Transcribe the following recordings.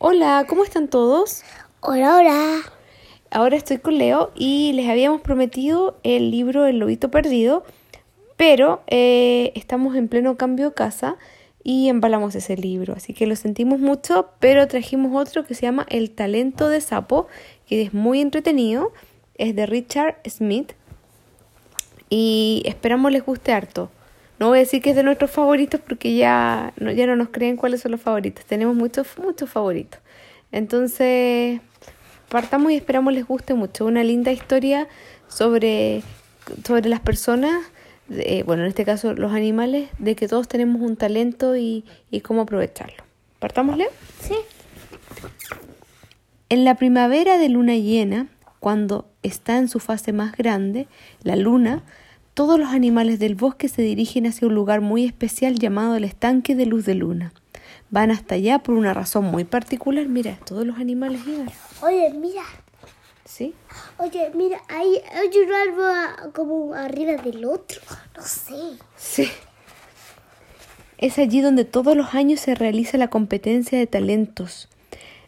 Hola, ¿cómo están todos? Hola, hola. Ahora estoy con Leo y les habíamos prometido el libro El Lobito Perdido, pero eh, estamos en pleno cambio de casa y embalamos ese libro, así que lo sentimos mucho, pero trajimos otro que se llama El Talento de Sapo, que es muy entretenido, es de Richard Smith y esperamos les guste harto. No voy a decir que es de nuestros favoritos porque ya no, ya no nos creen cuáles son los favoritos. Tenemos muchos, muchos favoritos. Entonces, partamos y esperamos les guste mucho. Una linda historia sobre, sobre las personas, bueno, en este caso los animales, de que todos tenemos un talento y, y cómo aprovecharlo. ¿Partámosle? Sí. En la primavera de luna llena, cuando está en su fase más grande, la luna todos los animales del bosque se dirigen hacia un lugar muy especial llamado el estanque de luz de luna. Van hasta allá por una razón muy particular. Mira, todos los animales iban. Oye, mira. ¿Sí? Oye, mira, hay, hay un árbol como arriba del otro. No sé. Sí. Es allí donde todos los años se realiza la competencia de talentos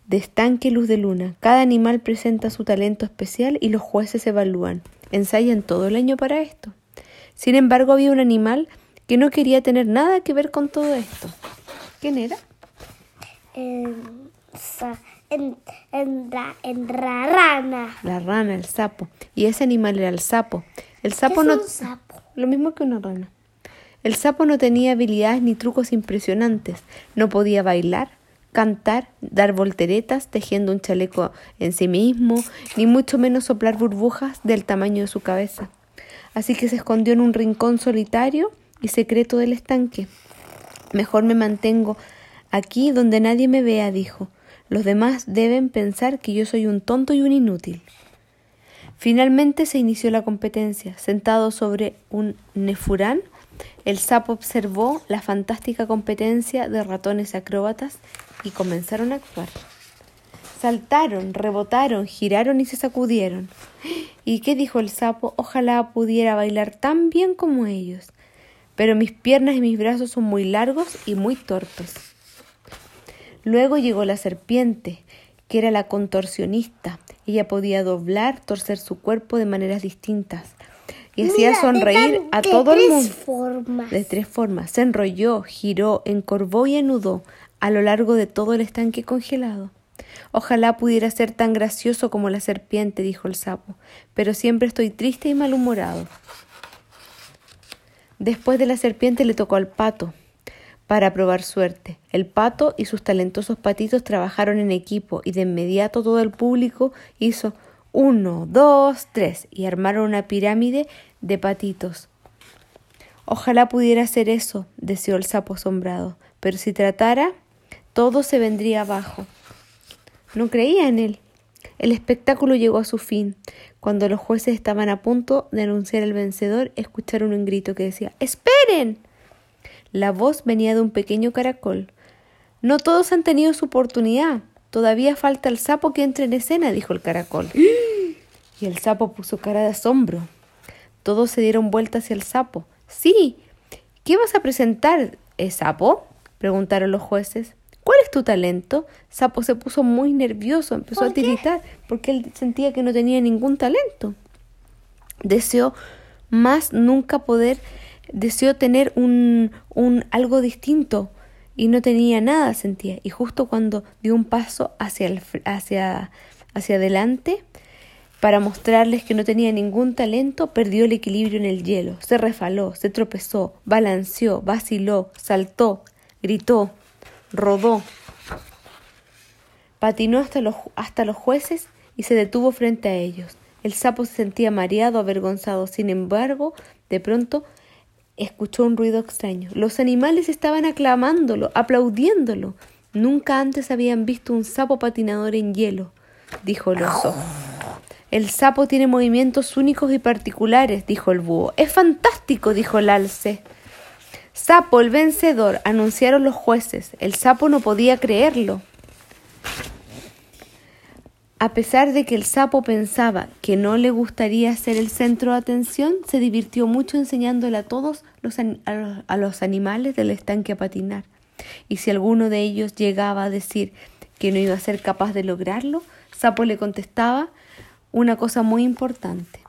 de estanque luz de luna. Cada animal presenta su talento especial y los jueces evalúan. Ensayan todo el año para esto. Sin embargo, había un animal que no quería tener nada que ver con todo esto. ¿Quién era? En, en, en, la, en la rana. La rana, el sapo. Y ese animal era el sapo. El sapo ¿Qué no. es un sapo? Lo mismo que una rana. El sapo no tenía habilidades ni trucos impresionantes. No podía bailar, cantar, dar volteretas, tejiendo un chaleco en sí mismo, ni mucho menos soplar burbujas del tamaño de su cabeza así que se escondió en un rincón solitario y secreto del estanque. Mejor me mantengo aquí donde nadie me vea, dijo. Los demás deben pensar que yo soy un tonto y un inútil. Finalmente se inició la competencia. Sentado sobre un nefurán, el sapo observó la fantástica competencia de ratones acróbatas y comenzaron a actuar. Saltaron, rebotaron, giraron y se sacudieron. ¿Y qué dijo el sapo? Ojalá pudiera bailar tan bien como ellos. Pero mis piernas y mis brazos son muy largos y muy torpes. Luego llegó la serpiente, que era la contorsionista. Ella podía doblar, torcer su cuerpo de maneras distintas y hacía Mira, sonreír a todo el mundo formas. de tres formas. Se enrolló, giró, encorvó y anudó a lo largo de todo el estanque congelado. Ojalá pudiera ser tan gracioso como la serpiente, dijo el sapo, pero siempre estoy triste y malhumorado. Después de la serpiente le tocó al pato para probar suerte. El pato y sus talentosos patitos trabajaron en equipo y de inmediato todo el público hizo uno, dos, tres y armaron una pirámide de patitos. Ojalá pudiera hacer eso, deseó el sapo asombrado, pero si tratara, todo se vendría abajo. No creía en él. El espectáculo llegó a su fin. Cuando los jueces estaban a punto de anunciar el vencedor, escucharon un grito que decía ¡Esperen! La voz venía de un pequeño caracol. No todos han tenido su oportunidad. Todavía falta el sapo que entre en escena, dijo el caracol. Y el sapo puso cara de asombro. Todos se dieron vuelta hacia el sapo. Sí. ¿Qué vas a presentar, eh, sapo? preguntaron los jueces. ¿Cuál es tu talento? Sapo se puso muy nervioso, empezó a tiritar, porque él sentía que no tenía ningún talento. Deseó más nunca poder, deseó tener un, un algo distinto y no tenía nada, sentía. Y justo cuando dio un paso hacia, el, hacia, hacia adelante, para mostrarles que no tenía ningún talento, perdió el equilibrio en el hielo, se refaló, se tropezó, balanceó, vaciló, saltó, gritó, rodó, patinó hasta los, hasta los jueces y se detuvo frente a ellos. El sapo se sentía mareado, avergonzado. Sin embargo, de pronto escuchó un ruido extraño. Los animales estaban aclamándolo, aplaudiéndolo. Nunca antes habían visto un sapo patinador en hielo, dijo el oso. El sapo tiene movimientos únicos y particulares, dijo el búho. Es fantástico, dijo el alce. Sapo, el vencedor, anunciaron los jueces. El sapo no podía creerlo. A pesar de que el sapo pensaba que no le gustaría ser el centro de atención, se divirtió mucho enseñándole a todos los, a animales del estanque a patinar. Y si alguno de ellos llegaba a decir que no iba a ser capaz de lograrlo, Sapo le contestaba una cosa muy importante.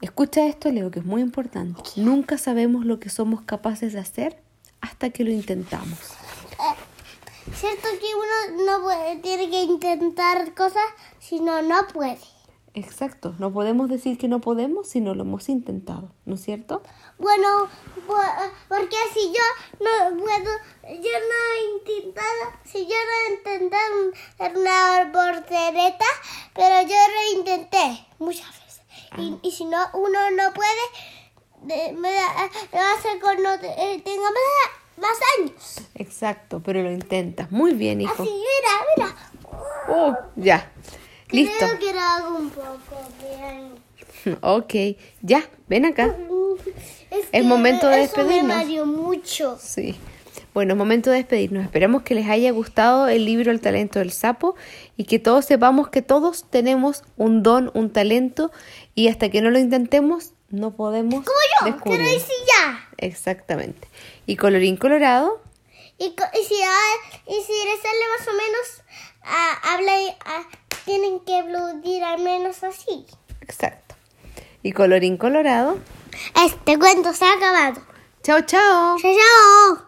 Escucha esto, Leo, que es muy importante. Nunca sabemos lo que somos capaces de hacer hasta que lo intentamos. Cierto que uno no puede, tiene que intentar cosas si no, no puede. Exacto, no podemos decir que no podemos si no lo hemos intentado, ¿no es cierto? Bueno, po- porque si yo no puedo, yo no he intentado, si yo no he intentado hacer una portereta, pero yo lo intenté muchas veces. Y, y si no, uno no puede, de- me da- lo hace cuando eh, tenga más, más años. Exacto, pero lo intentas. Muy bien, hijo. Así, mira, mira. Oh, ya. Listo. Creo que lo hago un poco bien. Ok, ya, ven acá. Es, Es momento de eso me despedirnos. mareó mucho. Sí. Bueno, momento de despedirnos. Esperamos que les haya gustado el libro El talento del sapo y que todos sepamos que todos tenemos un don, un talento y hasta que no lo intentemos no podemos Como yo, que descubrirlo. lo hice ya. Exactamente. Y colorín colorado, Y, co- y si, ah, y si sale más o menos, ah, habla, y, ah, tienen que aplaudir al menos así. exacto. Y colorín colorado. Este cuento se ha acabado. Chao, chao. ¡Chao!